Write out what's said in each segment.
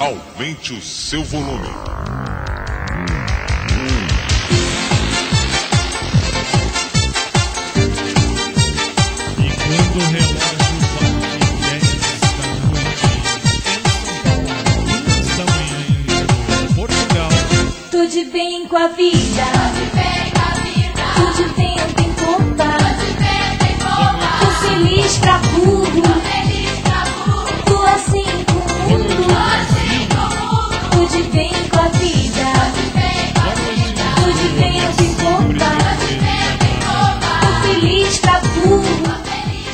Aumente o seu volume. E quando o relógio bate 10 da noite em São Paulo, 2 da manhã em Lisboa, Portugal, Tô de bem com a vida.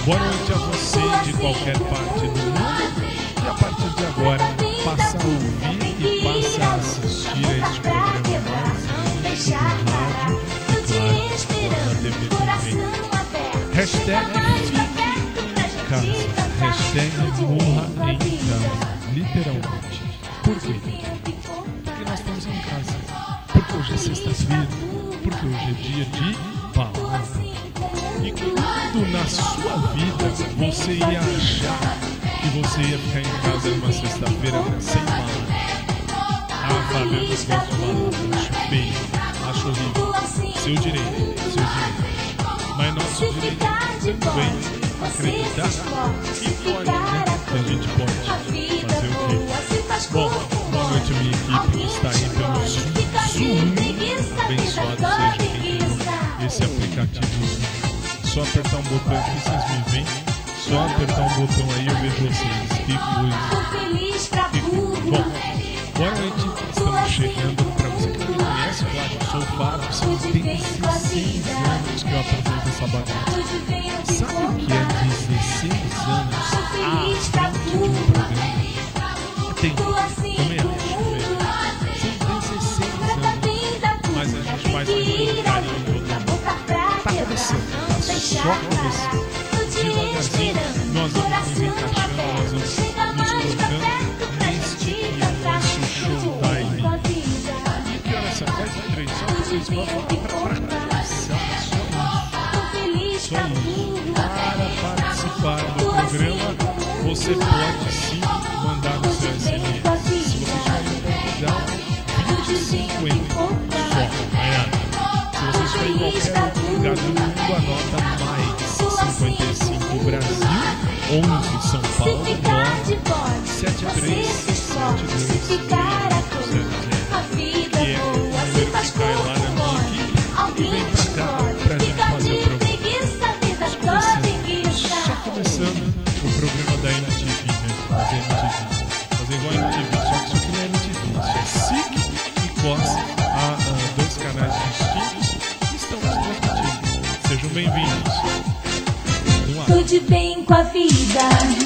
Boa noite a você de qualquer parte do mundo. E a partir de agora, passa a ouvir e passa a assistir a este programa mais rádio e claro, TV. Hashtag fique em casa. Hashtag morra em casa. Literalmente. Por quê? Porque nós estamos em casa. Porque hoje é sexta-feira. Porque hoje é dia de palavra. Sua vida você ia achar que você ia ficar em casa numa sexta-feira sem palavra? Ah, Fábio, eu gosto de palavra. Acho feio. Acho horrível. Seu direito. Seu direito. Mas nosso direito também acreditar que pode, né? A gente pode fazer o quê? Bom, boa noite minha equipe que está aí pelo Zoom. Abençoado seja quem esse aplicativo. Só apertar um botão aqui vocês me veem. Só apertar um botão aí eu vejo vocês. Que coisa. Feliz pra Que coisa. Bom, boa noite. Estamos chegando para você que não me conhece, claro, eu sou o Fábio. São 16 anos que eu apresento essa em Sabe o que é 16 anos à só começando. Devagarzinho, nós vamos encaixando, nós vamos nos colocando neste que é o nosso showtime. Que hora são? 10 e 3, só vocês vão para começar, só isso. Isso. Para participar do programa, você pode sim mandar o seu SMS. Se você estiver em Portugal, 2050 só, é. Se você estiver em qualquer mundo, anota mais 55 Brasil, 11 São Paulo, 9 73 72 que é o número que cai lá na bem com a vida.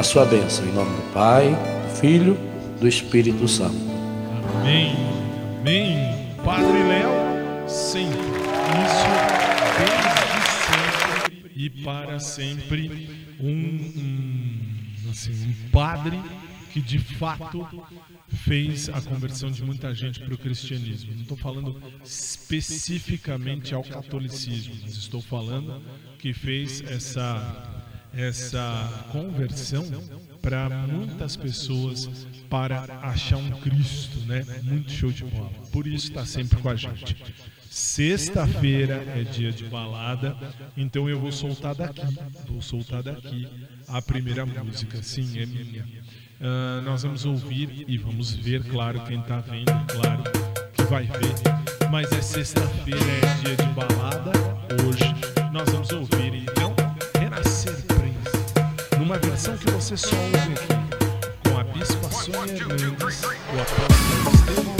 a sua bênção, em nome do Pai, do Filho, do Espírito Santo. Amém. Amém. Padre Léo, sempre. Isso desde sempre e para sempre. Um, um, assim, um padre que de fato fez a conversão de muita gente para o cristianismo. Não estou falando especificamente ao catolicismo, mas estou falando que fez essa essa conversão para muitas pessoas para achar um Cristo, né? Muito show de bola. Por isso está sempre com a gente. Sexta-feira é dia de balada, então eu vou soltar daqui, vou soltar daqui a primeira música. Sim, é minha. Uh, nós vamos ouvir e vamos ver, claro, quem está vendo, claro que vai ver. Mas é sexta-feira, é dia de balada. Hoje nós vamos ouvir então Numa versão que você só ouve aqui, com a Bispa Sônia Hernandes, o apóstolo Estevão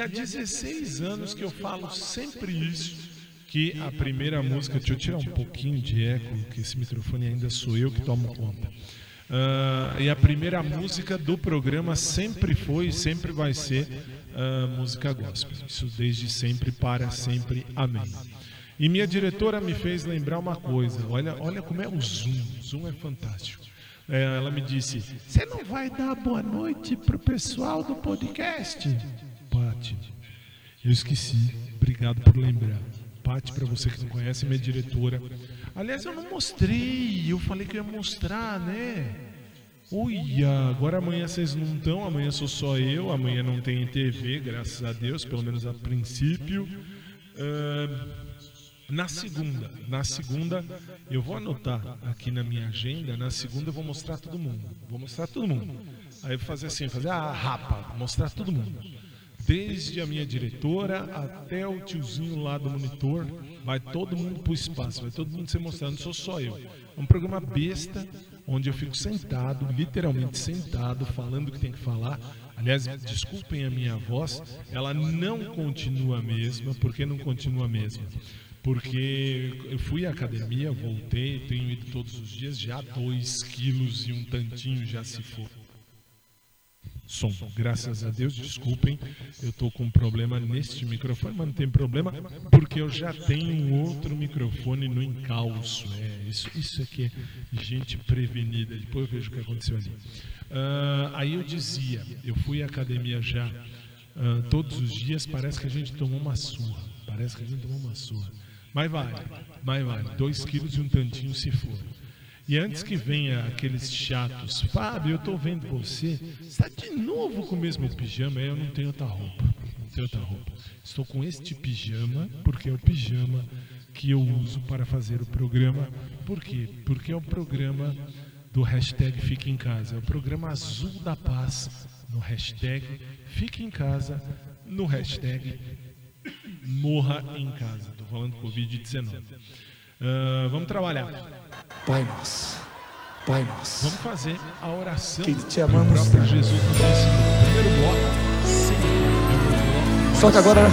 e há 16 anos que eu falo sempre isso, que a primeira música, deixa eu tirar um pouquinho de eco, que esse microfone ainda sou eu que tomo conta. Uh, e a primeira música do programa sempre foi e sempre vai ser uh, música gospel. Isso desde sempre, para sempre. Amém. E minha diretora me fez lembrar uma coisa. Olha, olha como é o Zoom. Zoom é fantástico. É, ela me disse: Você não vai dar boa noite pro pessoal do podcast? Pati, eu esqueci. Obrigado por lembrar. Pati, para você que não conhece, minha diretora. Aliás, eu não mostrei. Eu falei que ia mostrar, né? Uia, agora amanhã vocês não estão, amanhã sou só eu, amanhã não tem TV, graças a Deus, pelo menos a princípio. Uh, na segunda, na segunda, eu vou anotar aqui na minha agenda. Na segunda eu vou mostrar todo mundo. Vou mostrar todo mundo. Aí eu vou fazer assim, fazer a rapa, mostrar todo mundo. Desde a minha diretora até o tiozinho lá do monitor, vai todo mundo pro espaço, vai todo mundo ser mostrado, não sou só eu. É um programa besta, onde eu fico sentado, literalmente sentado, falando o que tem que falar. Aliás, desculpem a minha voz, ela não continua a mesma. Por que não continua a mesma? porque eu fui à academia, voltei, tenho ido todos os dias, já dois quilos e um tantinho já se for. Som, graças a Deus, desculpem, eu estou com um problema neste microfone, mas não tem problema, porque eu já tenho um outro microfone no encalço. É, isso, isso aqui é gente prevenida, depois eu vejo o que aconteceu ali. Uh, aí eu dizia, eu fui à academia já uh, todos os dias, parece que a gente tomou uma surra, parece que a gente tomou uma surra. Mas vale, mas vale. Dois quilos e um tantinho se for. E antes que venha aqueles chatos, Fábio, eu estou vendo você, está de novo com o mesmo pijama, eu não tenho outra roupa. Não tenho outra roupa. Estou com este pijama, porque é o pijama que eu uso para fazer o programa. Por quê? Porque é o programa do hashtag Fique em Casa. É o programa Azul da Paz no hashtag Fique em Casa, no hashtag morra em casa. Estou falando Covid-19. Uh, ah, vamos trabalhar. Pai nosso, Pai nosso. Vamos fazer a oração que te amamos, próprio Jesus nos ensinou. Primeiro bloco, Só que agora,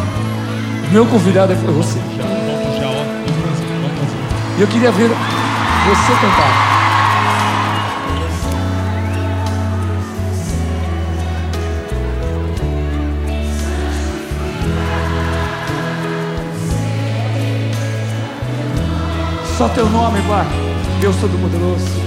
meu convidado é você. E eu queria ver você cantar. Só teu nome, Pai. Deus Todo-Poderoso.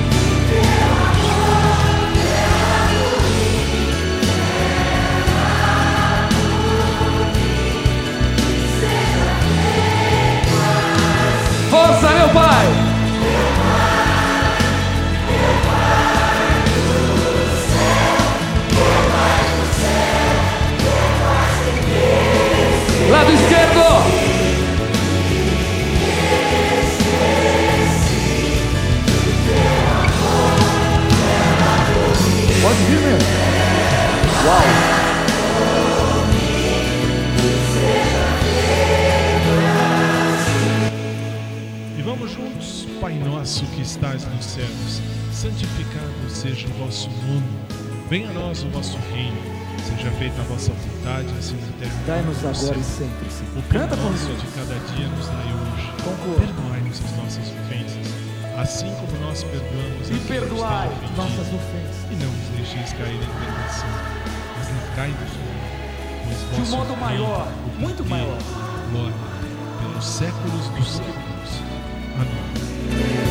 Santificado seja o vosso nome. Venha a nós o vosso reino. Seja feita a vossa vontade, assim na terra. Dai-nos agora e sempre. Senhor. O Canta nosso comigo. de cada dia nos dai hoje. Perdoai-nos as nossas ofensas, assim como nós perdoamos E perdoai nossas ofensas. E não nos deixeis cair em tentação, mas livrai-nos do mal. Pois De um modo reino, maior, o muito poder, maior. Glória, pelos séculos dos séculos. Amém.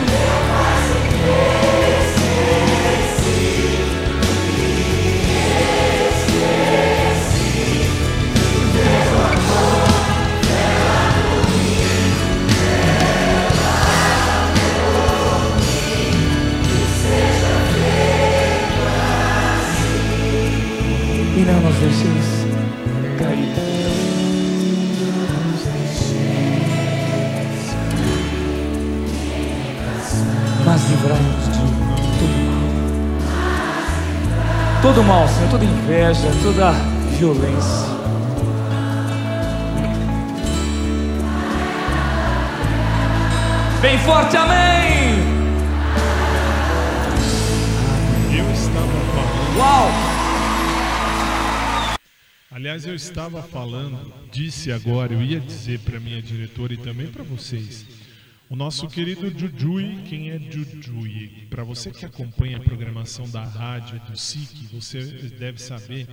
E não nos. Mas livrai-nos de todo mal. Todo mal, Senhor, toda inveja, toda violência. Bem forte, amém! Eu estava falando. Uau! Aliás, eu estava falando, disse agora, eu ia dizer para minha diretora e também para vocês. O nosso querido Jujui, quem é Jujui? Para você que acompanha a programação da rádio do SIC, você deve saber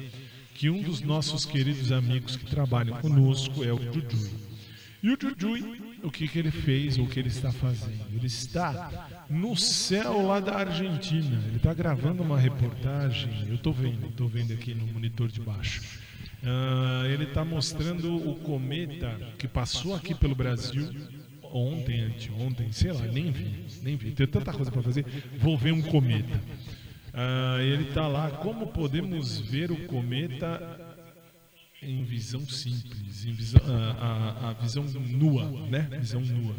que um dos nossos queridos amigos que trabalham conosco é o Jujui. E o Jujui, o que, que ele fez, ou o que ele está fazendo? Ele está no céu lá da Argentina. Ele está gravando uma reportagem. Eu estou vendo, estou vendo aqui no monitor de baixo. Ah, ele está mostrando o cometa que passou aqui pelo Brasil ontem, anteontem, sei lá, nem vi, nem vi. Tem tanta coisa para fazer. Vou ver um cometa. Ah, ele está lá. Como podemos ver o cometa em visão simples, em visão, a, a, a visão nua, né? Visão nua.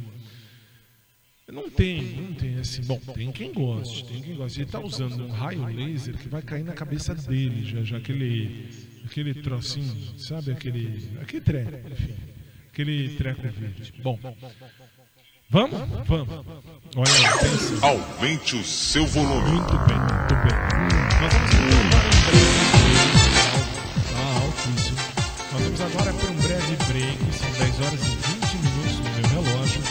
Não tem, não tem assim. Bom, tem quem goste, tem quem goste. Ele está usando um raio laser que vai cair na cabeça dele, já, já aquele, aquele trocinho, sabe? Aquele, aquele treco, enfim. Aquele treco verde. Bom, vamos? Vamos. Olha lá, pensa. Aumente o seu volume. Muito bem, muito bem. Nós vamos agora um Ah, altíssimo. Nós vamos agora para um breve break. São 10 horas e 20 minutos no meu relógio.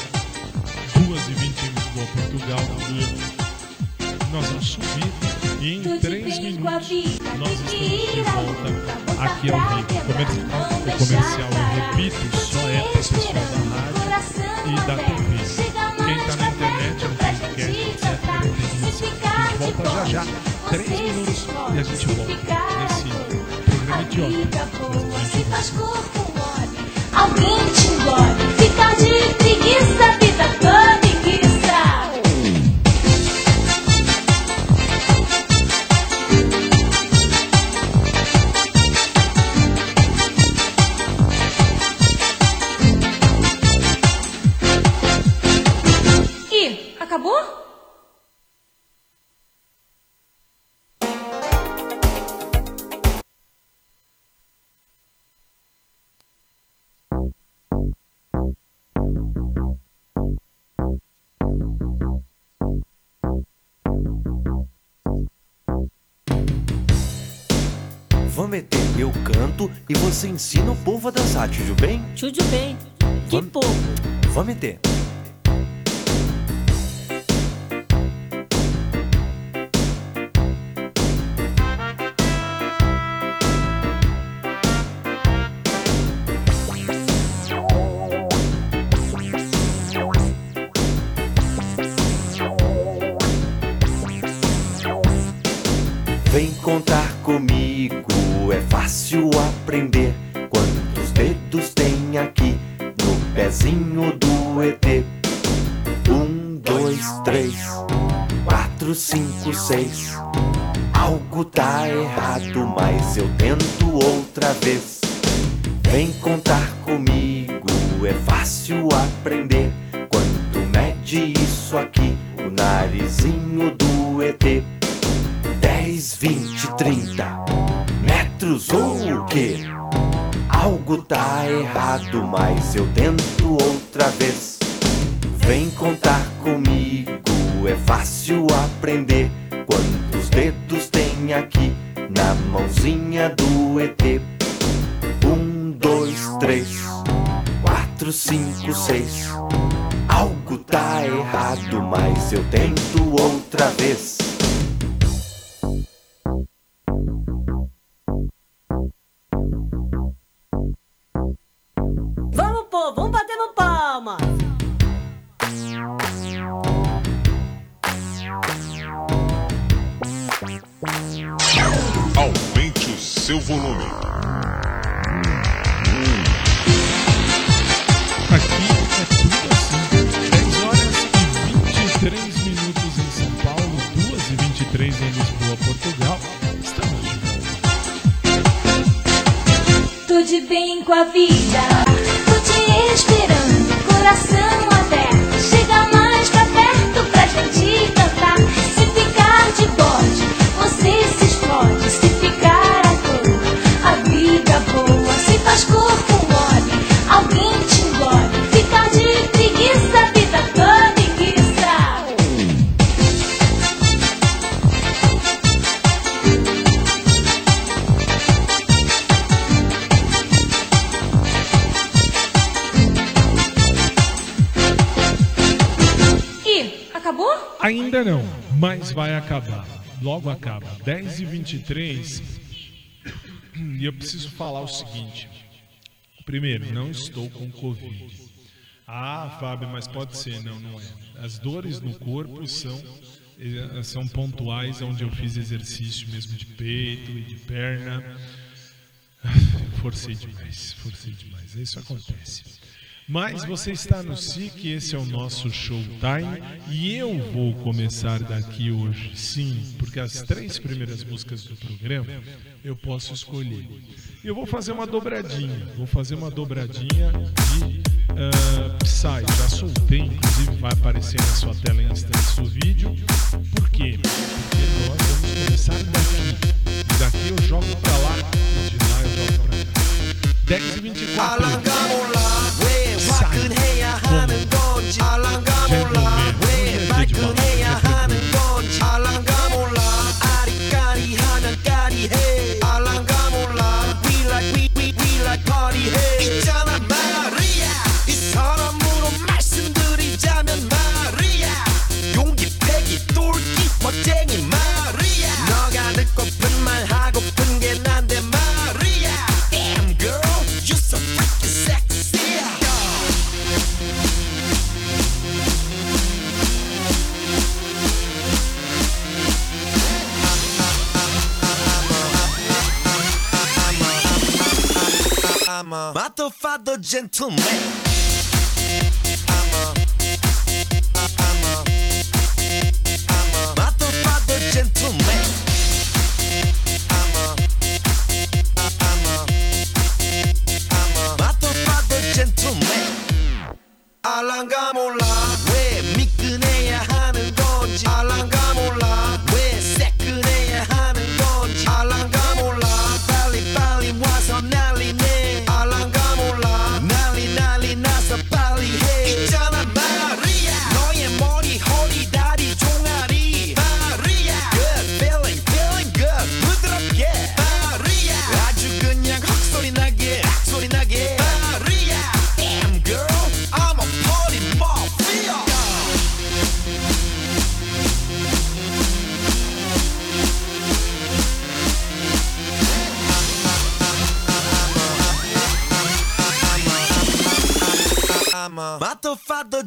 2 e 20 em Lisboa, Portugal. Nós vamos subir e em 3 minutos nós estamos de volta aqui ao vivo. Comercial, o comercial, eu repito, só é para o pessoal da rádio e da TV. Quem está na internet, no podcast, etc. não. A gente volta já já. 3 minutos e a gente volta nesse programa idiota. Mas a gente faz corpo mole, alguém te engole. Ficar de preguiça, eu canto e você ensina o povo a dançar, tudo bem? Tudo bem. Que Vamos- povo? Vamos meter. Vem contar fácil aprender. Quantos dedos tem aqui no pezinho do ET? Um, dois, três, quatro, cinco, seis. Algo tá errado, mas eu tento outra vez. Vem contar comigo, é fácil aprender. Quanto mede isso aqui, o narizinho do ET? 10, 20, 30 metros ou o quê? Algo tá errado, mas eu tento outra vez. Vem contar comigo, é fácil aprender. Quantos dedos tem aqui na mãozinha do ET? Um, dois, três, quatro, cinco, seis. Algo tá errado, mas eu tento outra vez. Seu volume. Aqui é tudo assim. 10 horas e 23 minutos em São Paulo, 2 e 23 em Lisboa, Portugal. Estamos de volta. Tudo bem com a vida. Tô te esperando, coração aberto. Mas vai acabar. Logo acaba. 10 e 23 E eu preciso falar o seguinte. Primeiro, não estou com Covid. Ah, Fábio, mas pode ser. Não, não é. As dores no corpo são, eh, são pontuais, onde eu fiz exercício mesmo de peito e de perna. Forcei demais, forcei demais. Isso acontece. Mas você está no SIC, esse é o nosso showtime e eu vou começar daqui hoje, sim, porque as três primeiras músicas do programa eu posso escolher. Eu vou fazer uma dobradinha, vou fazer uma dobradinha de ah, Psy. Já soltei, inclusive vai aparecer na sua tela em instantes o vídeo. Por quê? Porque nós vamos começar daqui. E daqui eu jogo pra lá e de lá eu jogo pra cá. 10 e 24. 화끈해야 하는 건지 알랑가 몰라. 왜 말끈해야 mama. But the father gentleman.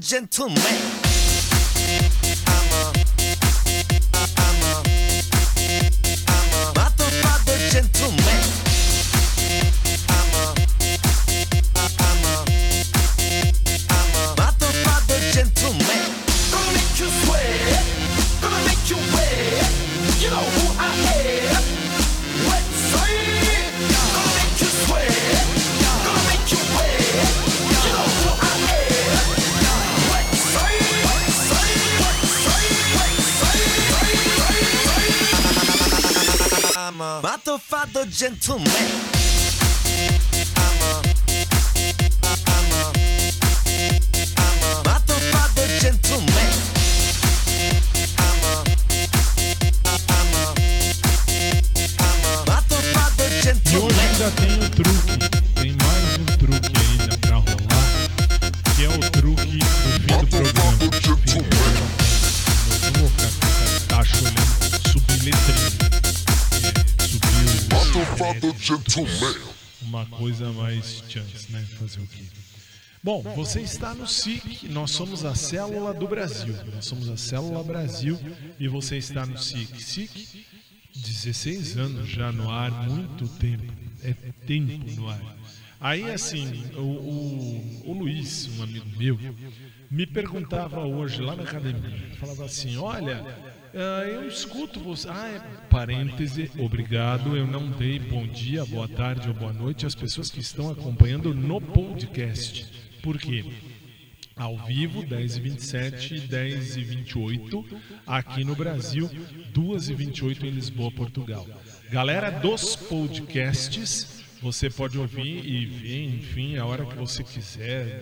Gentleman. Gentleman. Bom, você está no SIC, nós somos a Célula do Brasil. Nós somos a Célula Brasil e você está no SIC. SIC, 16 anos já no ar, muito tempo. É tempo no ar. Aí, assim, o, o, o Luiz, um amigo meu, me perguntava hoje lá na academia. Falava assim: Olha, ah, eu escuto você. Ah, é... parêntese, obrigado. Eu não dei bom dia, boa tarde ou boa noite às pessoas que estão acompanhando no podcast. Por quê? Ao vivo, 10 e 27 10 e 28 aqui no Brasil, 2 e 28 em Lisboa, Portugal. Galera dos podcasts, você pode ouvir e ver, enfim, a hora que você quiser,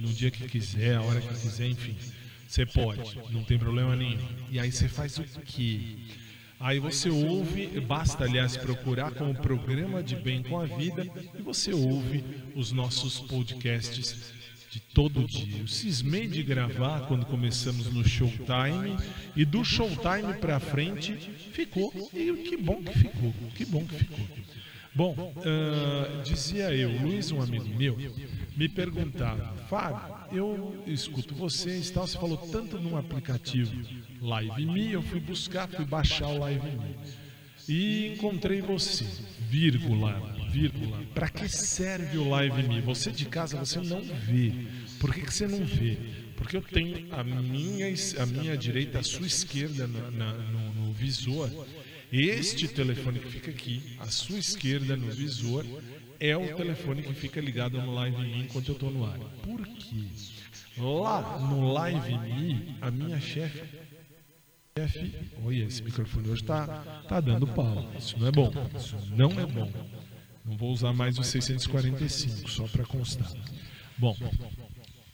no dia que quiser, a hora que quiser, enfim. Você pode, não tem problema nenhum. E aí você faz o quê? Aí você ouve, basta aliás procurar como programa de bem com a vida e você ouve os nossos podcasts de todo dia. Eu cismei de gravar quando começamos no Showtime e do Showtime pra frente ficou. E que bom que ficou, que bom que ficou. Bom, ah, dizia eu, Luiz, um amigo meu, me perguntava, Fábio, eu escuto vocês, tal, você falou tanto num aplicativo Live Me, eu fui buscar, fui baixar o Live Me e encontrei você, vírgula, vírgula. Para que serve o Live Me? Você de casa você não vê. Por que, que você não vê? Porque eu tenho a minha, a minha direita, a sua esquerda na- na- no, no visor. Este telefone que fica aqui, à sua esquerda no visor, é o telefone que fica ligado no Live Me enquanto eu estou no ar. Por quê? Lá no Live Me, a minha chefe chefe, olha, esse microfone hoje tá, tá dando pau. Isso não é bom. Isso não é bom. Não vou usar mais o 645, só para constar. Bom,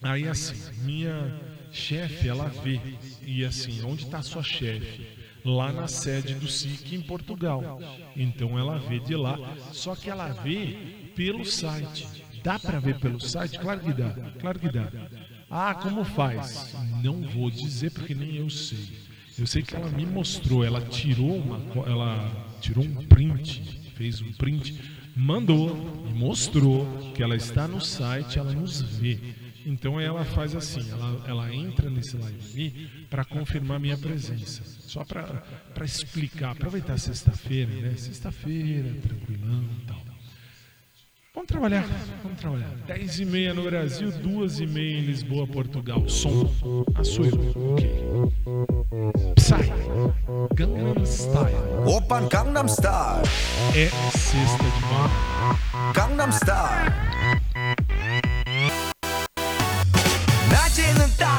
aí assim, minha chefe, ela vê. E assim, onde está sua chefe? Lá na sede do SIC em Portugal. Então ela vê de lá. Só que ela vê pelo site. Dá para ver pelo site? Claro que dá. Claro que dá. Ah, como faz? Não vou dizer porque nem eu sei. Eu sei que ela me mostrou, ela tirou uma, ela tirou um print, fez um print, mandou e mostrou que ela está no site, ela nos vê. Então ela faz assim, ela, ela entra nesse live para confirmar minha presença. Só para explicar, aproveitar sexta-feira, né? Sexta-feira, tranquilão e tal. Vamos trabalhar, vamos trabalhar. 10 e meia no Brasil, 2 e meia em Lisboa, Portugal. Som, a sua ok. Psy, Gangnam Style. 오빤 강남스타일 É sexta de manhã. 강남스타일 낮에는 따사로운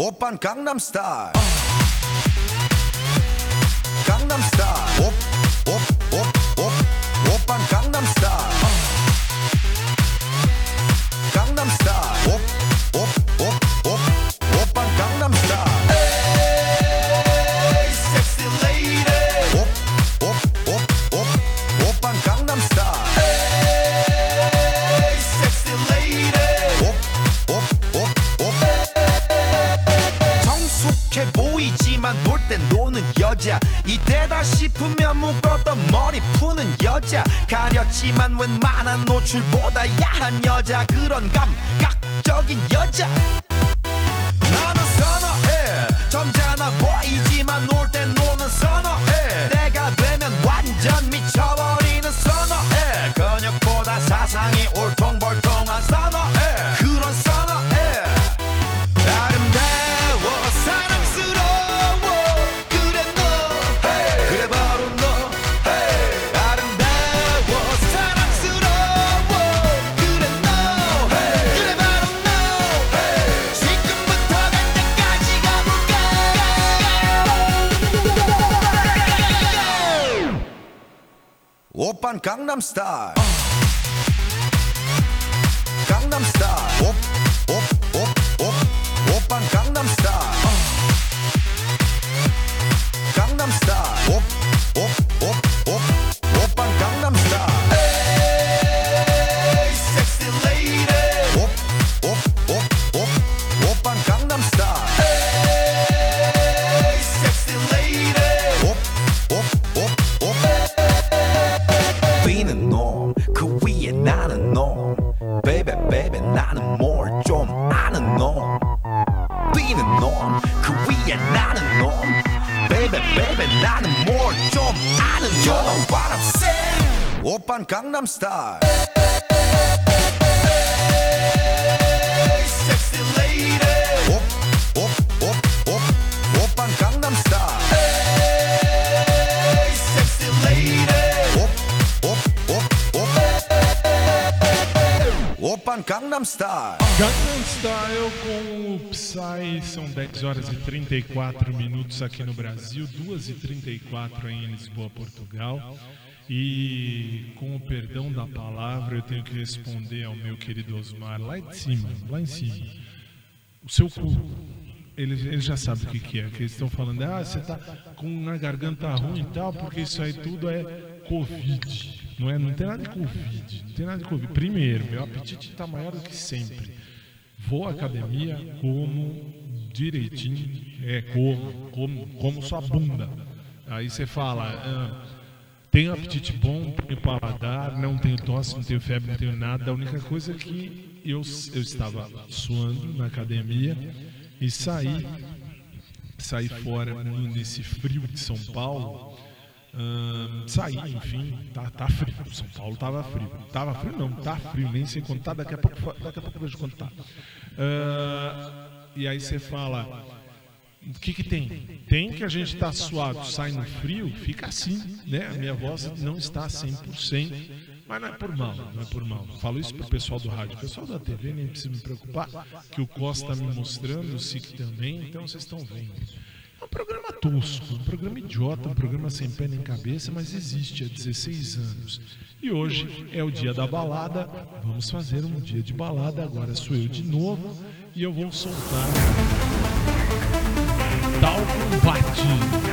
오빤 강남스타일 34 minutos aqui no Brasil, 2 e 34 em Lisboa, Portugal. E com o perdão da palavra, eu tenho que responder ao meu querido Osmar lá de cima, lá em cima. O seu cu, ele, ele já sabe o que, que é, que eles estão falando, ah, você tá com a garganta ruim e tal, porque isso aí tudo é Covid. Não, é, não tem nada de Covid, não tem nada de Covid. Primeiro, meu apetite está maior do que sempre. Vou à academia, como direitinho, é, como, como, como sua bunda. Aí você fala, ah, tenho apetite bom, tenho paladar, não tenho tosse, não tenho febre, não tenho nada. A única coisa é que eu, eu estava suando na academia e saí, saí fora nesse frio de São Paulo. Ahn, saí, enfim, tá, tá frio. São Paulo tava frio. Tava frio não, tá frio, nem sei contar, daqui a pouco, daqui a pouco eu vejo contar. Ah, e aí você fala, o que que tem? Tem que a gente tá suado, sai no frio, fica assim, né? A minha voz não está 100%, mas não é por mal, não é por mal. Falo isso pro pessoal do rádio, o pessoal da TV nem precisa me preocupar, que o Costa tá me mostrando, o SIC também, então vocês estão vendo. É um programa tosco, um programa idiota, um programa sem pé nem cabeça, mas existe há 16 anos. E hoje é o dia da balada. Vamos fazer um dia de balada. Agora sou eu de novo e eu vou soltar. Tal Combate,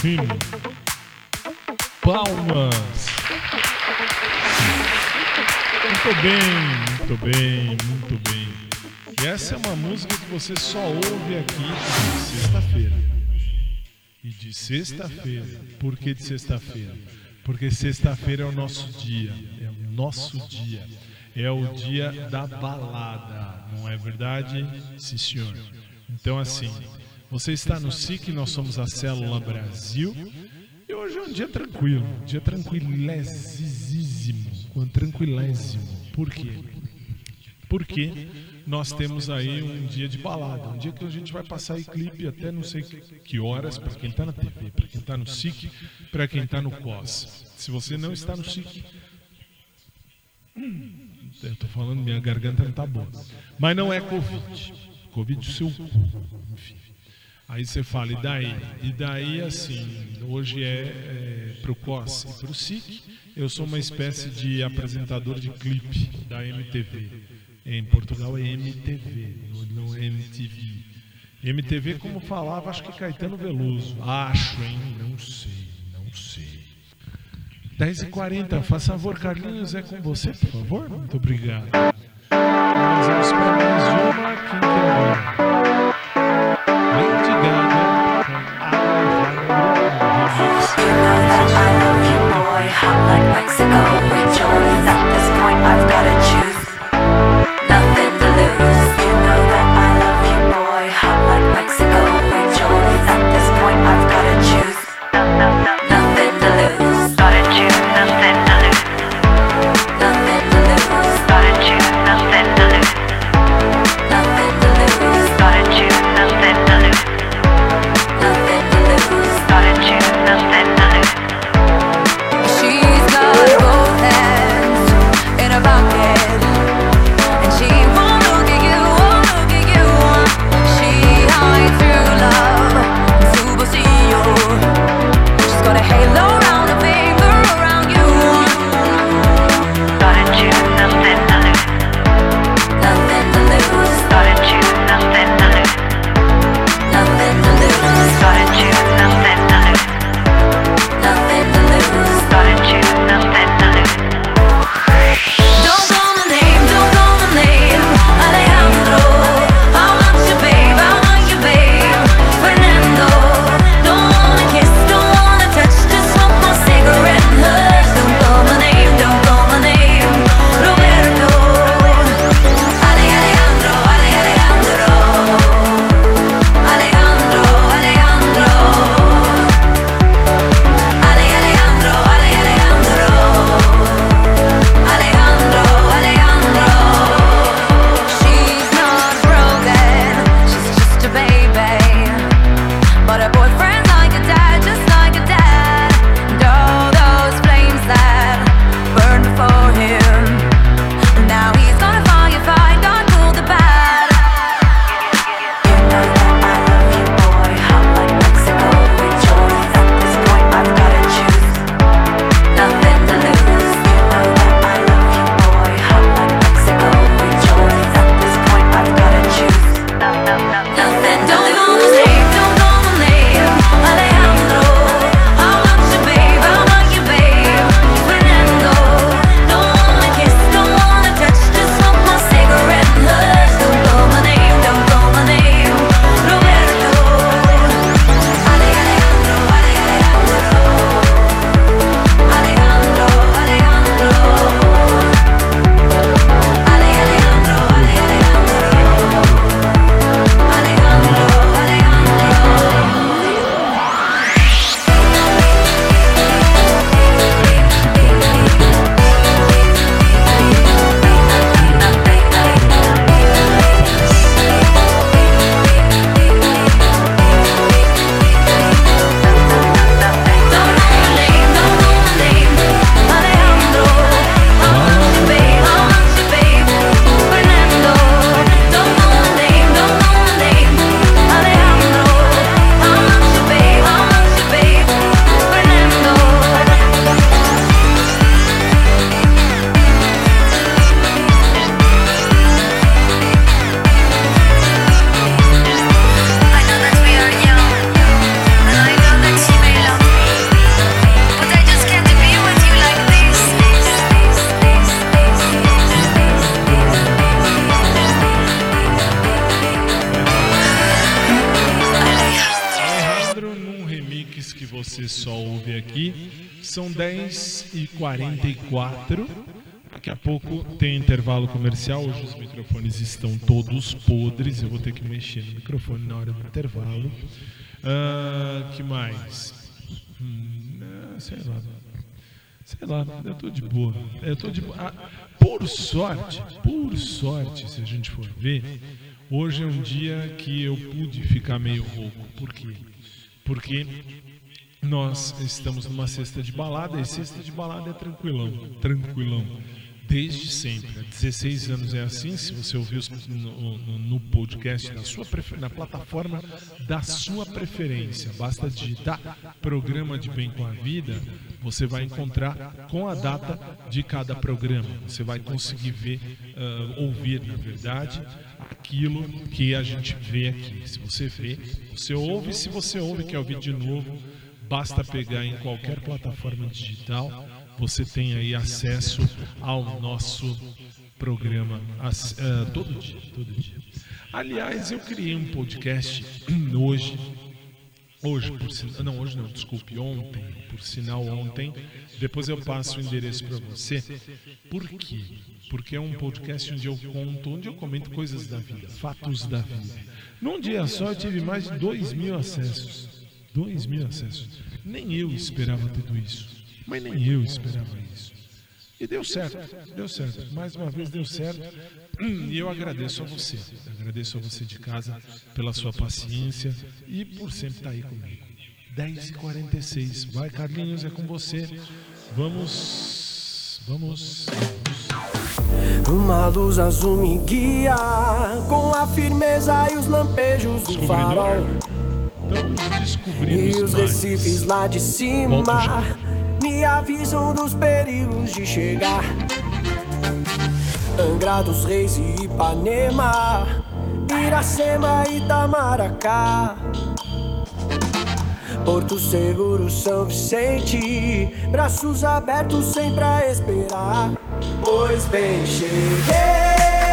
Finishing. Palmas. Muito bem, muito bem, muito bem. E essa é uma música que você só ouve aqui de sexta-feira. E de sexta-feira. Por que de sexta-feira? Porque sexta-feira é o nosso dia. É o nosso dia. É o dia da balada. Não é verdade? Sim, senhor. Então, assim, você está no SIC, nós somos a Célula Brasil. E hoje é um dia tranquilo. Um dia tranquilésimo. Tranquilésimo. Por quê? Porque nós temos aí um dia de balada, um dia que a gente vai passar aí clipe até não sei que horas para quem está na TV, para quem está no SIC, para quem está no COS. Se você não está no SIC, eu tô falando, minha garganta não tá boa. Mas não é Covid. Covid o seu cu. Enfim. Aí você fala, e daí? E daí, assim, hoje é, é pro COS e pro SIC, eu sou uma espécie de apresentador de clipe da MTV. Em Portugal é MTV, não é MTV. MTV, como falava, acho que Caetano Veloso. Acho, hein? Não sei, não sei. 10h40, faça favor, Carlinhos, é com você, por favor? Muito obrigado. Nós vamos para mais uma, quem que like, ice. Você só ouve aqui. São 10 e 44 Daqui a pouco tem intervalo comercial. Hoje os microfones estão todos podres. Eu vou ter que mexer no microfone na hora do intervalo. Ah, que mais? Hum, ah, sei lá. Sei lá, eu tô de boa. Eu tô de boa. Ah, por sorte, por sorte, se a gente for ver, hoje é um dia que eu pude ficar meio rouco. Por quê? Porque nós estamos numa cesta de balada e cesta de balada é tranquilão, tranquilão. Desde sempre. Há 16 anos é assim. Se você ouvir os- no, no- no podcast, na, sua na plataforma da sua preferência, basta digitar programa de Bem com a Vida, você vai encontrar com a data de cada programa. Você vai conseguir ver, ah, ouvir, na verdade, aquilo que a gente vê aqui. Se você vê, você ouve. Se você ouve, quer ouvir de novo, basta pegar em qualquer plataforma digital você tem aí acesso ao nosso programa ah, todo dia, todo dia. Aliás, eu criei um podcast hoje, hoje por sin- não hoje não, desculpe, ontem, por sinal ontem. Depois eu passo o endereço para você. Por quê? Porque é um podcast onde eu conto, onde eu comento coisas da vida, fatos da vida. Num dia só eu tive mais de 2 mil acessos. 2 mil acessos. Nem eu esperava tudo isso. Mas nem eu esperava isso. E deu certo, deu certo. Mais uma vez deu certo. Hum, E eu agradeço a você. Agradeço a você de casa pela sua paciência e por sempre estar aí comigo. 10h46. Vai, Carlinhos, é com você. Vamos. Vamos. Uma luz azul me guia com a firmeza e os lampejos do farol. E os recifes lá de cima me avisam dos perigos de chegar. Angra dos Reis e Ipanema, Iracema e Itamaracá. Porto Seguro, São Vicente, braços abertos sempre a esperar. Pois bem, cheguei.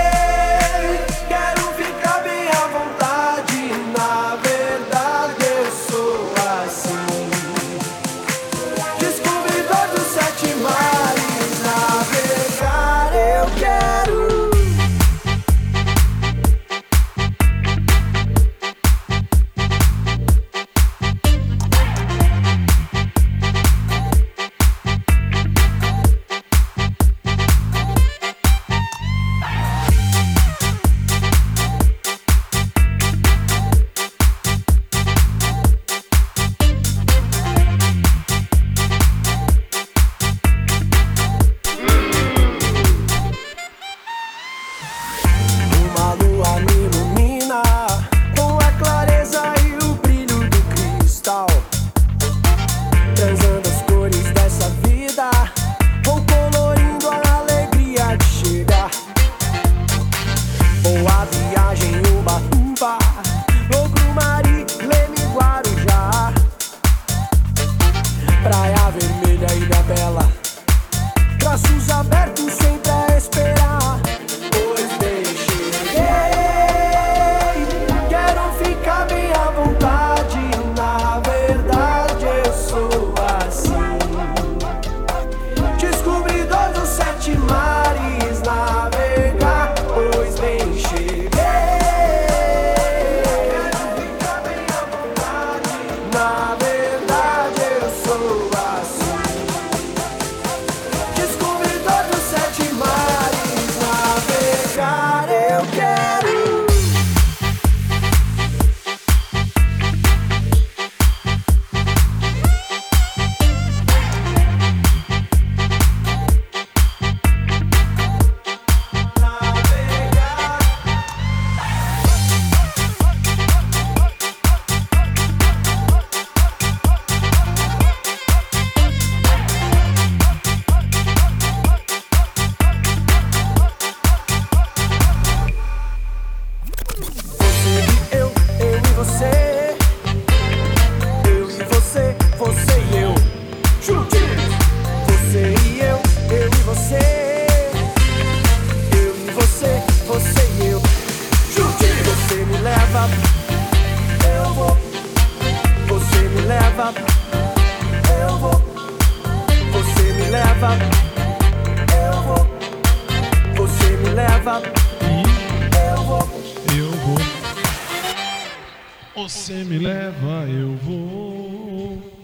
Me leva, eu vou.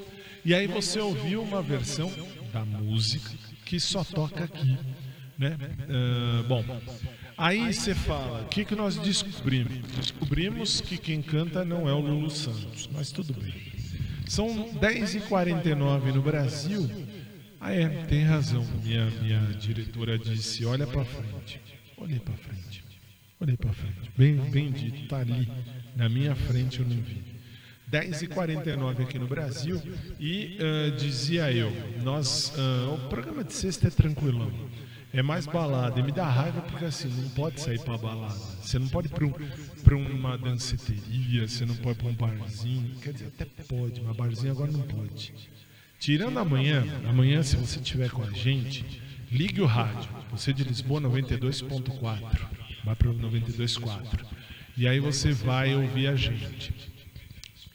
E aí você ouviu uma versão da música que só toca aqui, né? Ah, bom, aí você fala, o que, que nós descobrimos? Descobrimos que quem canta não é o Lulu Santos, mas tudo bem. São 10h49 no Brasil. Ah, é, tem razão. Minha, minha diretora disse: olha pra frente. Olhei pra frente. Olhei pra frente. Bem, bem dito, tá ali. Na minha frente eu não vi. 10h49 aqui no Brasil. E ah, dizia eu: nós, ah, o programa de sexta é tranquilão. É mais balada. E me dá raiva porque assim, não pode sair pra balada. Você não pode pra, um, uma danceteria, você não pode pra um barzinho. Quer dizer, até pode, mas barzinho agora não pode. Tirando amanhã, amanhã se você estiver com a gente, ligue o rádio. Você de Lisboa 92.4. Vai para o 92.4. E aí você vai ouvir a gente.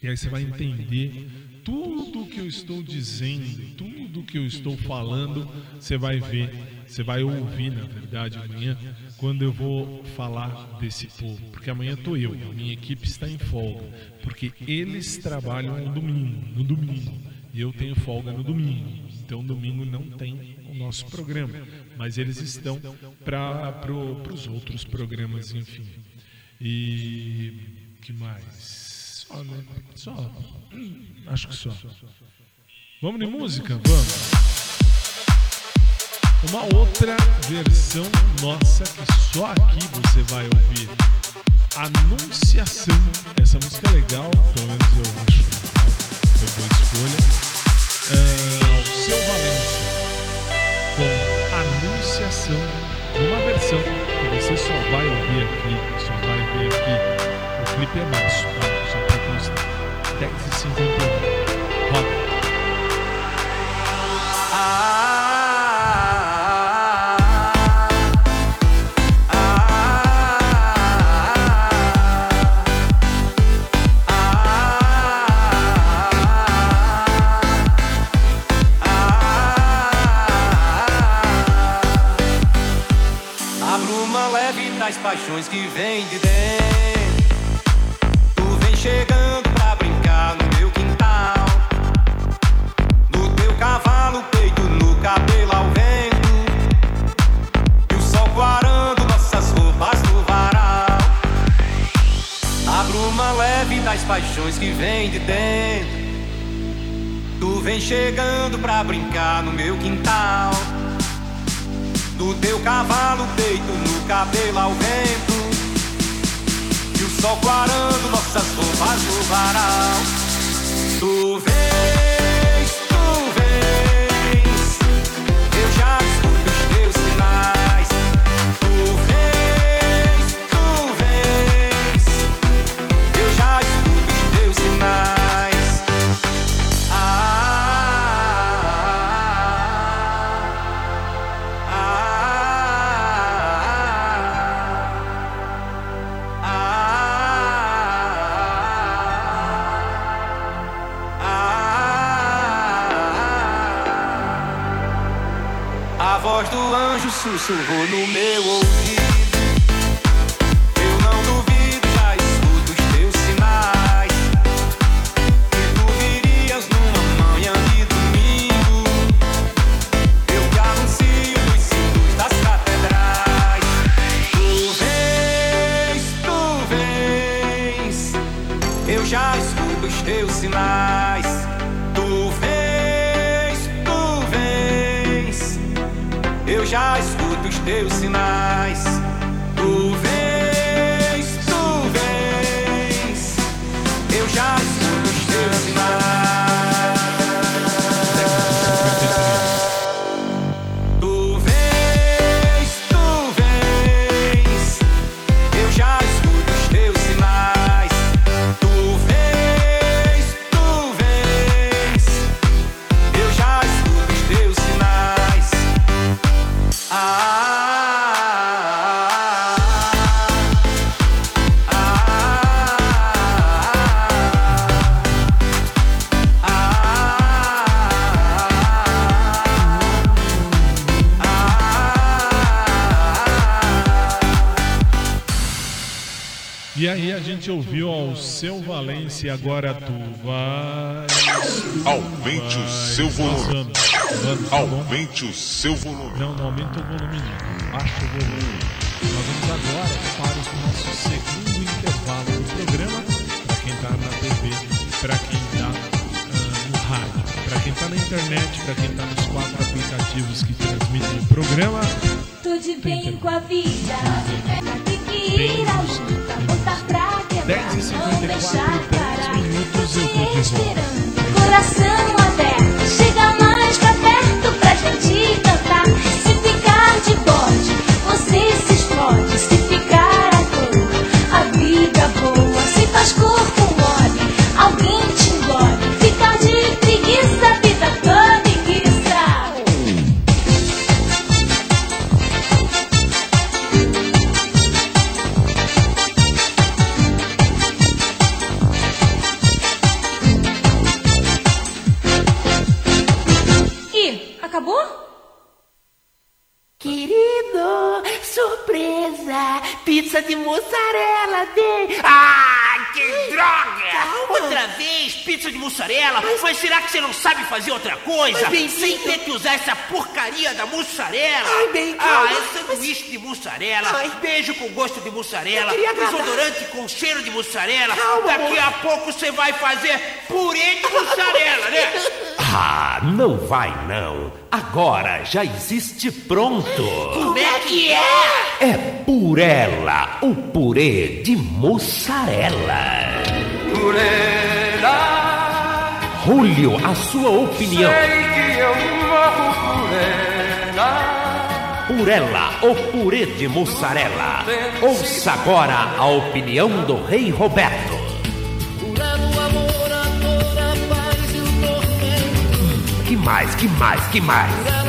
E aí você vai entender tudo que eu estou dizendo, tudo que eu estou falando, você vai ver, você vai ouvir, na verdade, amanhã, quando eu vou falar desse povo. Porque amanhã estou eu, a minha equipe está em folga. Porque eles trabalham no domingo, no domingo. E eu tenho folga no domingo. Então, domingo não tem o nosso programa. Mas eles estão para pro, os outros programas, enfim. E que mais? Só, né? Só. Acho que só. Vamos de música? Vamos. Uma outra versão nossa que só aqui você vai ouvir. Anunciação. Essa música é legal, pelo menos eu acho. Foi boa escolha. Ah, Alceu Valença com Anunciação, uma versão que você só vai ouvir aqui, clipe é nosso, tá? Só pra constar. 10h51. Roda. A bruma leve das paixões que vem de dentro. No meu quintal. Do teu cavalo, peito no cabelo ao vento E o sol clarando nossas roupas no varal Tu vens, anjo sussurrou no meu ouvido. E aí a gente ouviu ao seu Valência e agora tu vai. Aumente o seu volume. Aumente o seu volume. Não, não aumenta o volume não. Baixa o volume. Nós vamos agora para o nosso segundo intervalo do programa. Para quem está na TV, para quem está no rádio, para quem está na internet, para quem está nos quatro aplicativos que transmitem o programa. Tô de bem com a vida. Tem que ir à luta, botar pra quebrar, 10 e não 54, deixar 10 parar. minutos eu tô de volta. Esperando, coração aberto, mussarela? Mas será que você não sabe fazer outra coisa? Mas, bem, Sem ter que usar essa porcaria da mussarela? Ai, bem, Ah, calma. é sanduíche de mussarela, Ai. beijo com gosto de mussarela, Eu queria agradar. desodorante com cheiro de mussarela. Calma, Daqui amor. a pouco você vai fazer purê de mussarela, né? Ah, não vai não. Agora já existe pronto. Como é que é? É Purela, o purê de mussarela. Purela, Julio, a sua opinião. sei que eu morro por ela. Purela, o purê de mussarela. Ouça agora a opinião do Rei Roberto. Que mais, que mais, que mais?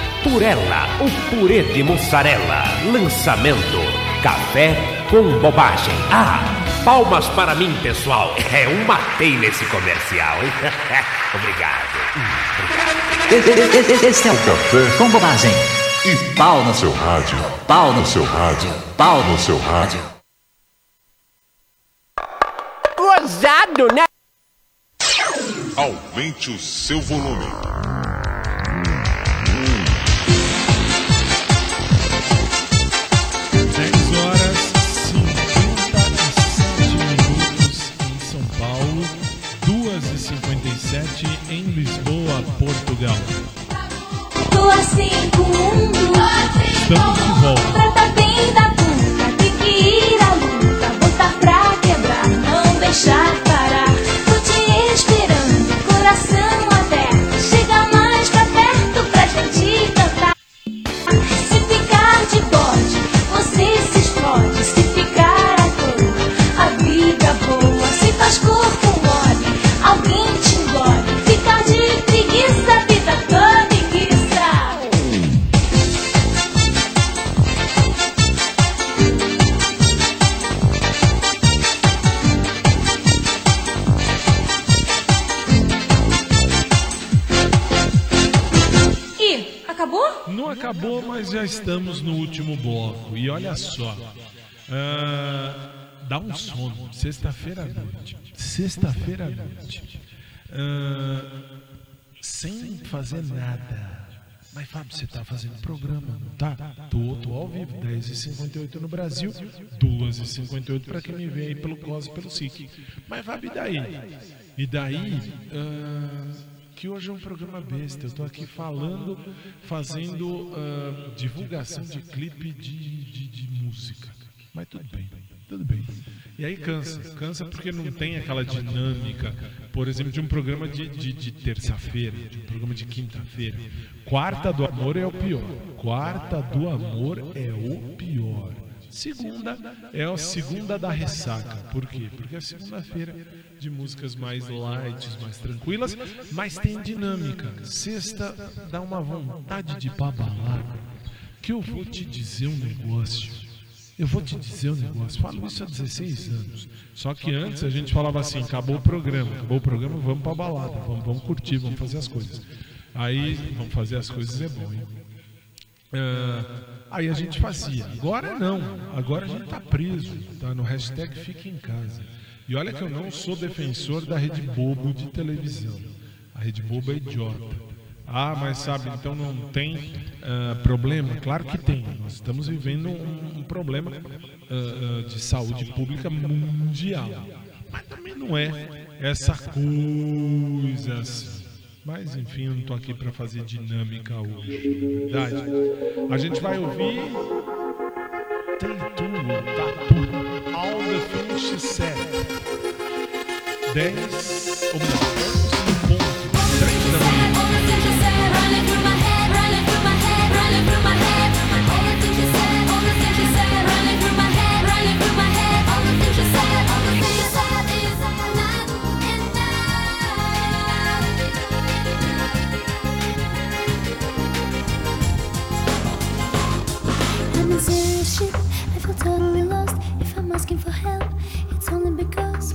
Purela, o purê de mussarela. Lançamento: café com bobagem. Ah, palmas para mim, pessoal. É um matei nesse comercial, hein? Obrigado. Esse é o Café com Bobagem. E pau no seu rádio. Pau no seu rádio. Pau no seu rádio. Gozado, né? Aumente o seu volume. Portugal. Assim. Estamos de volta. Já estamos no último bloco. E olha só. ah, dá um sono. Sexta-feira à noite. Sexta-feira à noite. Ah, sem fazer nada. Mas Fábio, você tá fazendo programa, não tá? Tô, tô ao vivo, 10h58 no Brasil, 2h58 para quem me vê aí pelo COS e pelo SIC. Mas Fábio, e daí? E daí, ah, que hoje é um programa besta. Eu tô aqui falando, fazendo ah, divulgação de clipe de, de, de música. Mas tudo bem, tudo bem. E aí cansa, cansa porque não tem aquela dinâmica, por exemplo, de um programa de, de, de terça-feira, de um programa de quinta-feira. Quarta do amor é o pior. Quarta do amor é o pior. Segunda é a segunda da ressaca. Por quê? Porque é segunda-feira de músicas mais light, mais tranquilas, mas tem dinâmica. Sexta dá uma vontade de balada. Que eu vou te dizer um negócio. Eu vou te dizer um negócio. Falo isso há 16 anos. Só que antes a gente falava assim: acabou o programa, acabou o programa, vamos pra balada, vamos, vamos curtir, vamos fazer as coisas. Aí, vamos fazer as coisas é bom, hein? Ah, aí a gente fazia. Agora não. Agora a gente tá preso. Tá no hashtag Fica em Casa. E olha que eu não sou defensor da Rede Bobo de televisão. A Rede Bobo é idiota. Ah, mas sabe, então não tem ah, problema? Claro que tem. Nós estamos vivendo um, um problema ah, de saúde pública mundial. Mas também não é essa coisa assim. Mas enfim, eu não tô aqui para fazer dinâmica hoje, na verdade. A gente vai ouvir Tem tudo, tá tudo. All the things she said. 10 ou totally lost. If I'm asking for help, it's only because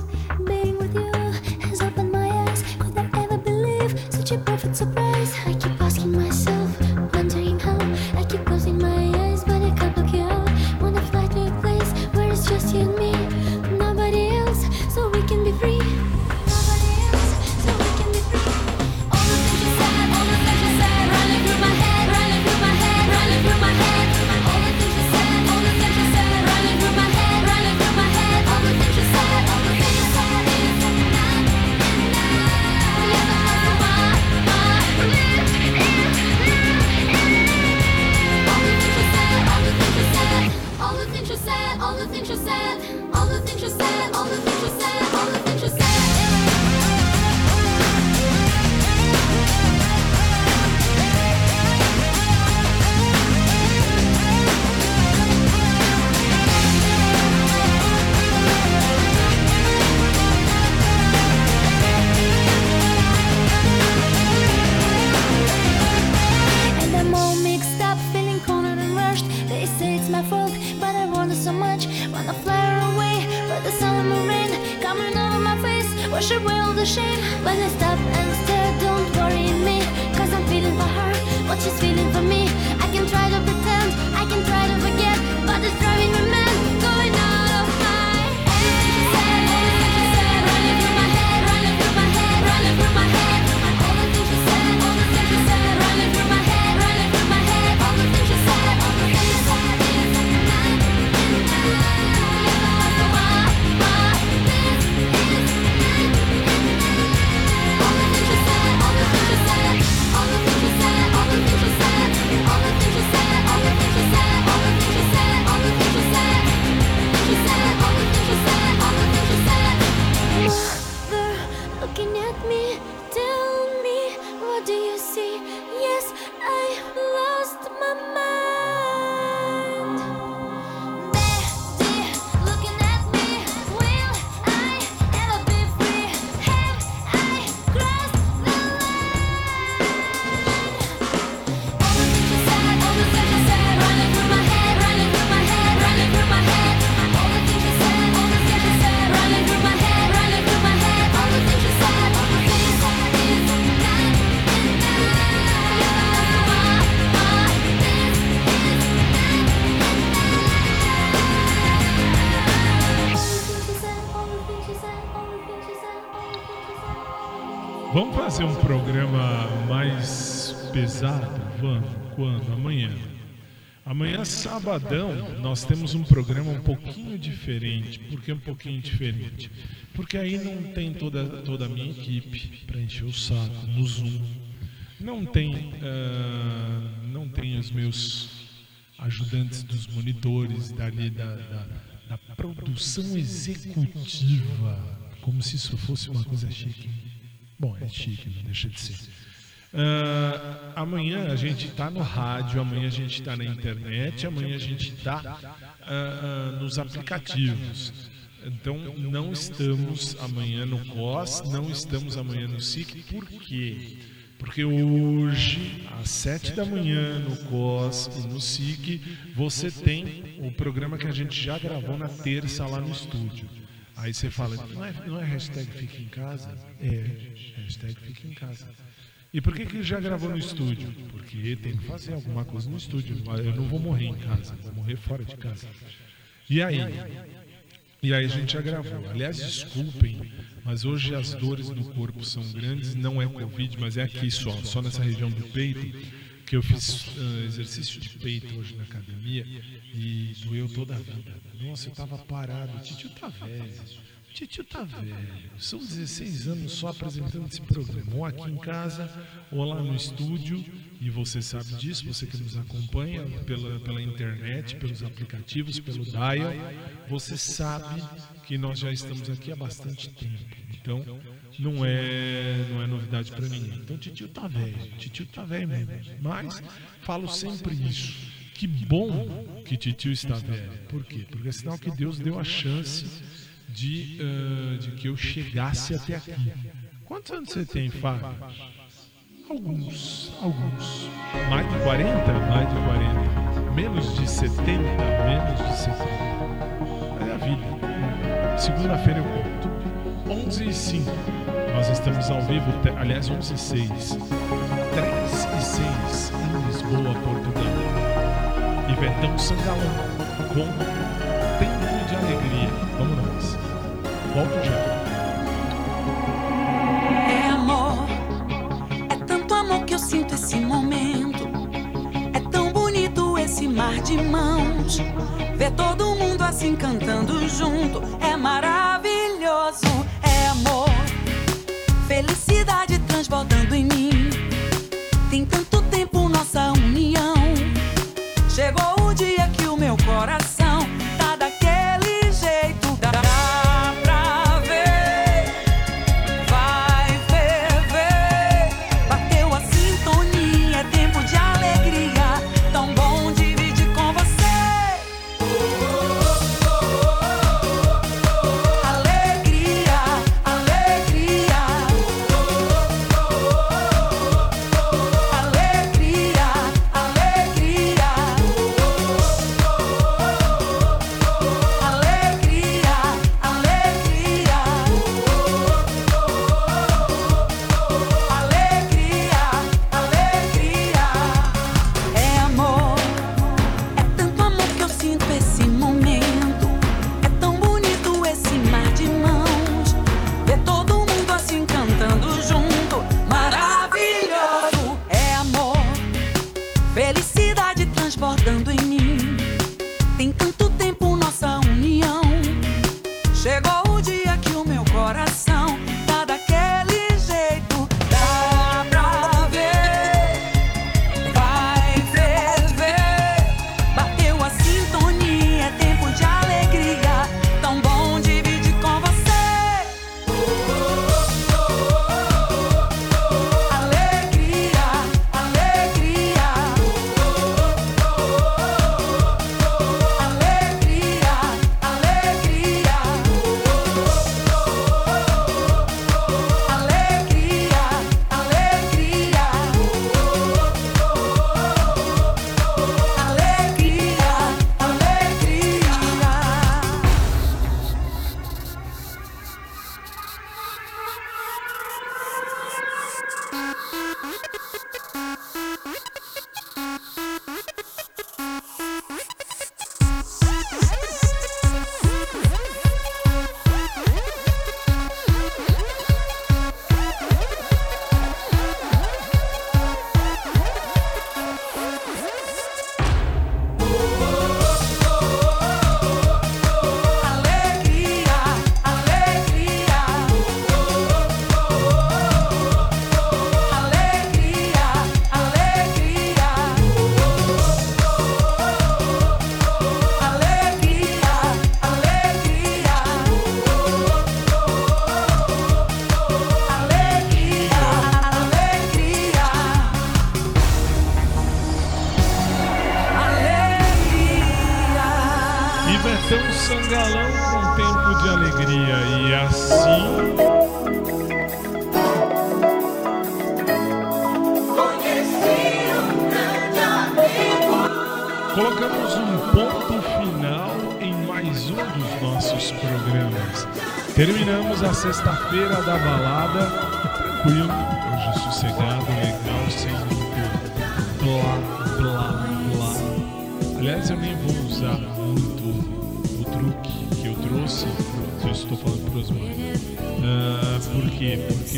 sabadão, nós temos um programa um pouquinho diferente. Por que um pouquinho diferente? Porque aí não tem toda, toda a minha equipe para encher o saco no Zoom. Não tem, ah, não tem os meus ajudantes dos monitores, dali da, da, da produção executiva. Como se isso fosse uma coisa chique. Bom, é chique, não deixa de ser. Ah, amanhã a gente está no rádio, amanhã a gente está na internet, amanhã a gente está nos aplicativos. Então não estamos amanhã no COS, não estamos amanhã no SIC, por quê? Porque hoje, às sete da manhã, no COS e no SIC, você tem o programa que a gente já gravou na terça lá no estúdio. Aí você fala, não é, não é hashtag Fica em Casa? É, hashtag Fica em Casa. E por que, que já gravou no estúdio? Porque tem que fazer alguma coisa no estúdio. Eu não vou morrer em casa, vou morrer fora de casa. E aí? E aí a gente já gravou. Aliás, desculpem, mas hoje as dores no corpo são grandes. Não é Covid, mas é aqui só, só nessa região do peito. Que eu fiz uh, exercício de peito hoje na academia e doeu toda a vida. Nossa, eu tava parado. O tio tá velho. Titio tá velho. São 16 anos só apresentando esse programa. Ou aqui em casa, ou lá no estúdio. E você sabe disso, você que nos acompanha pela, pela internet, pelos aplicativos, pelo Dial. Você sabe que nós já estamos aqui há bastante tempo. Então, não é, não é novidade para ninguém. Então, titio tá velho. Titio tá velho mesmo. Mas, falo sempre isso. Que bom que titio está velho. Por quê? Porque é sinal que Deus deu a chance de, uh, de que eu chegasse até aqui. Quantos anos você tem, Fábio? Alguns, alguns. Mais de 40? Mais de 40. Menos de 70? Menos de 70. É a vida. Segunda-feira eu conto. 11 e 5. Nós estamos ao vivo, aliás, 11 e 6. 3 e 6 em Lisboa, Portugal. E Betão Sangalão com Tempo de Alegria. Volto já. É amor, é tanto amor que eu sinto esse momento. É tão bonito esse mar de mãos. Ver todo mundo assim cantando junto é maravilhoso. É amor,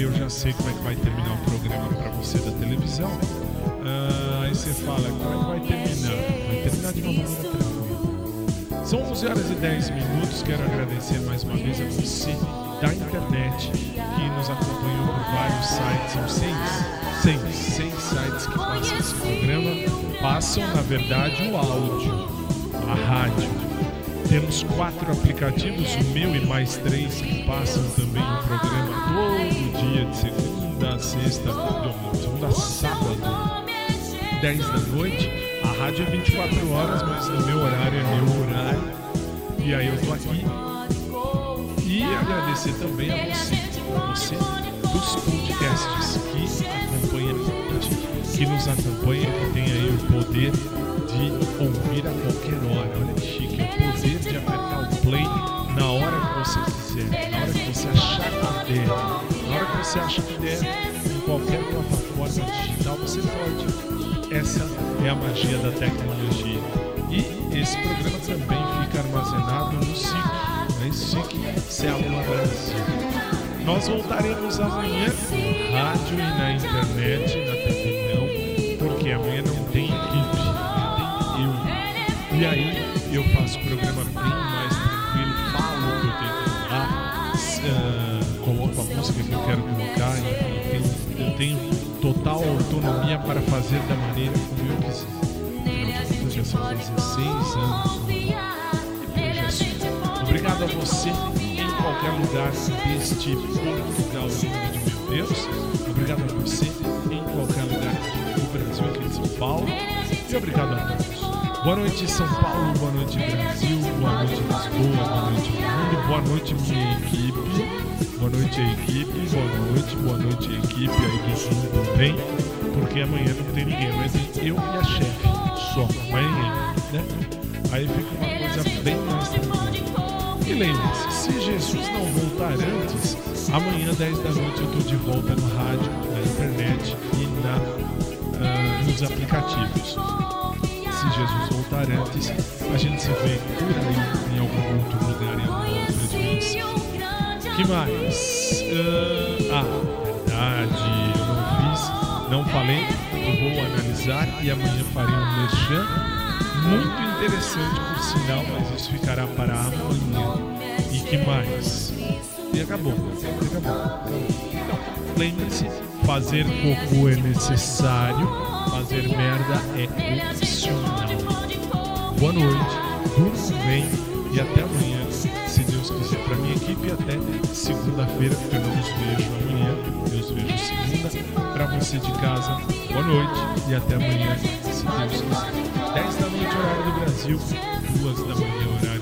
eu já sei como é que vai terminar o programa para você da televisão. Ah, aí você fala, como é que vai terminar? Vai terminar de uma maneira tranquila. São 11 horas e 10 minutos. Quero agradecer mais uma vez a você da internet que nos acompanhou por vários sites. São seis, seis, seis sites que passam esse programa. Passam, na verdade, o áudio, a rádio. Temos quatro aplicativos, o meu e mais três que passam também o programa dia, de segunda a sexta, não, segunda a sábado, 10 da noite. A rádio é 24 horas, mas no meu horário é meu horário. E aí eu tô aqui. E agradecer também a você, a você dos podcasts que acompanha a gente, que nos acompanha, que tem aí o poder de ouvir a qualquer hora. Olha você acha que der, em qualquer plataforma digital você pode. Essa é a magia da tecnologia. E esse programa também fica armazenado no SIC, né? SIC Célula Brasil. Nós voltaremos amanhã no rádio e na internet, na TV não, porque amanhã não tem equipe, tem eu. E aí eu faço o programa quero colocar, tenho- eu tenho total autonomia para fazer da maneira como eu quiser. Contas, já são 16 anos projeção. Obrigado a você em qualquer lugar deste Portugal de meu Deus. Obrigado a você em qualquer lugar do Brasil, aqui em São Paulo. E obrigado a todos. Boa noite, São Paulo. Boa noite, Brasil. Boa noite, Lisboa. Boa noite, mundo. Boa noite, minha equipe. Boa noite, equipe. Boa noite, boa noite, equipe aí do Zoom também. Porque amanhã não tem ninguém, mas eu e a chefe. Só, ninguém, né? Aí fica uma coisa bem mais tranquila. E lembre-se, se Jesus não voltar antes, amanhã, 10 da noite, eu tô de volta no rádio, na internet e na, ah, nos aplicativos. Se Jesus voltar antes, a gente se vê por aí em algum outro lugar, em alguma outra dimensão. Que mais? Ah, ah, verdade, eu não fiz, não falei, eu vou analisar e amanhã farei um merchan muito interessante por sinal, mas isso ficará para amanhã. E que mais? E acabou, acabou. Então, lembre-se, fazer cocô é necessário, fazer merda é opcional. Boa noite, durmam bem e até amanhã. Para minha equipe, até segunda-feira, porque eu não os vejo amanhã, eu os vejo segunda. Para você de casa, boa noite e até amanhã, se Deus quiser. 10 da noite, horário do Brasil, 2 da manhã, horário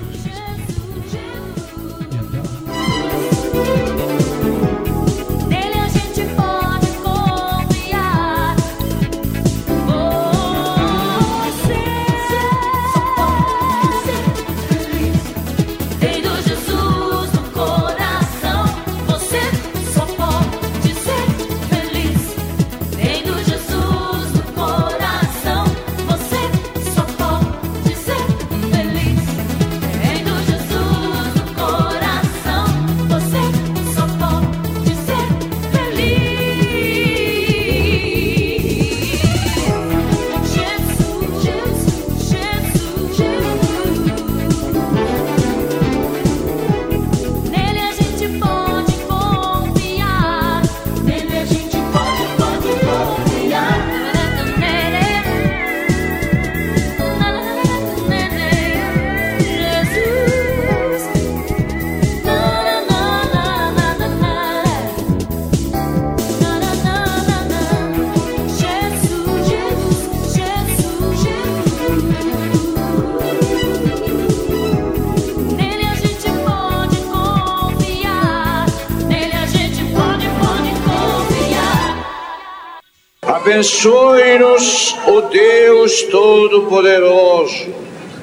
Abençoe-nos, o Deus Todo-Poderoso,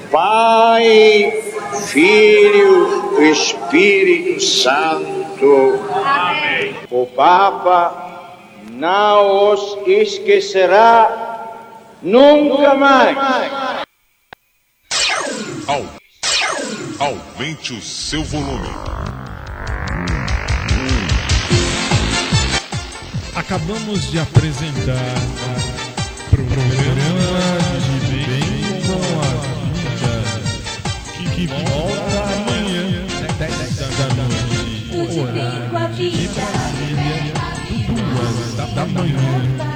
Pai, Filho, e Espírito Santo. Amém. O Papa não os esquecerá nunca mais. Aumente o seu volume Acabamos de apresentar o programa de Bem com a Vida, que volta amanhã, da noite. que de Brasília, duas da manhã.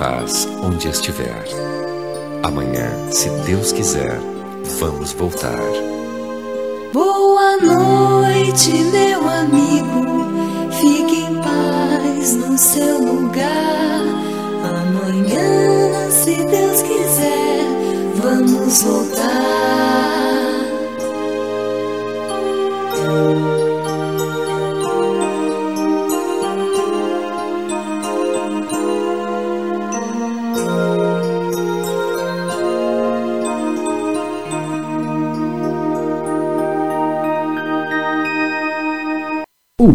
paz onde estiver. Amanhã, se Deus quiser, vamos voltar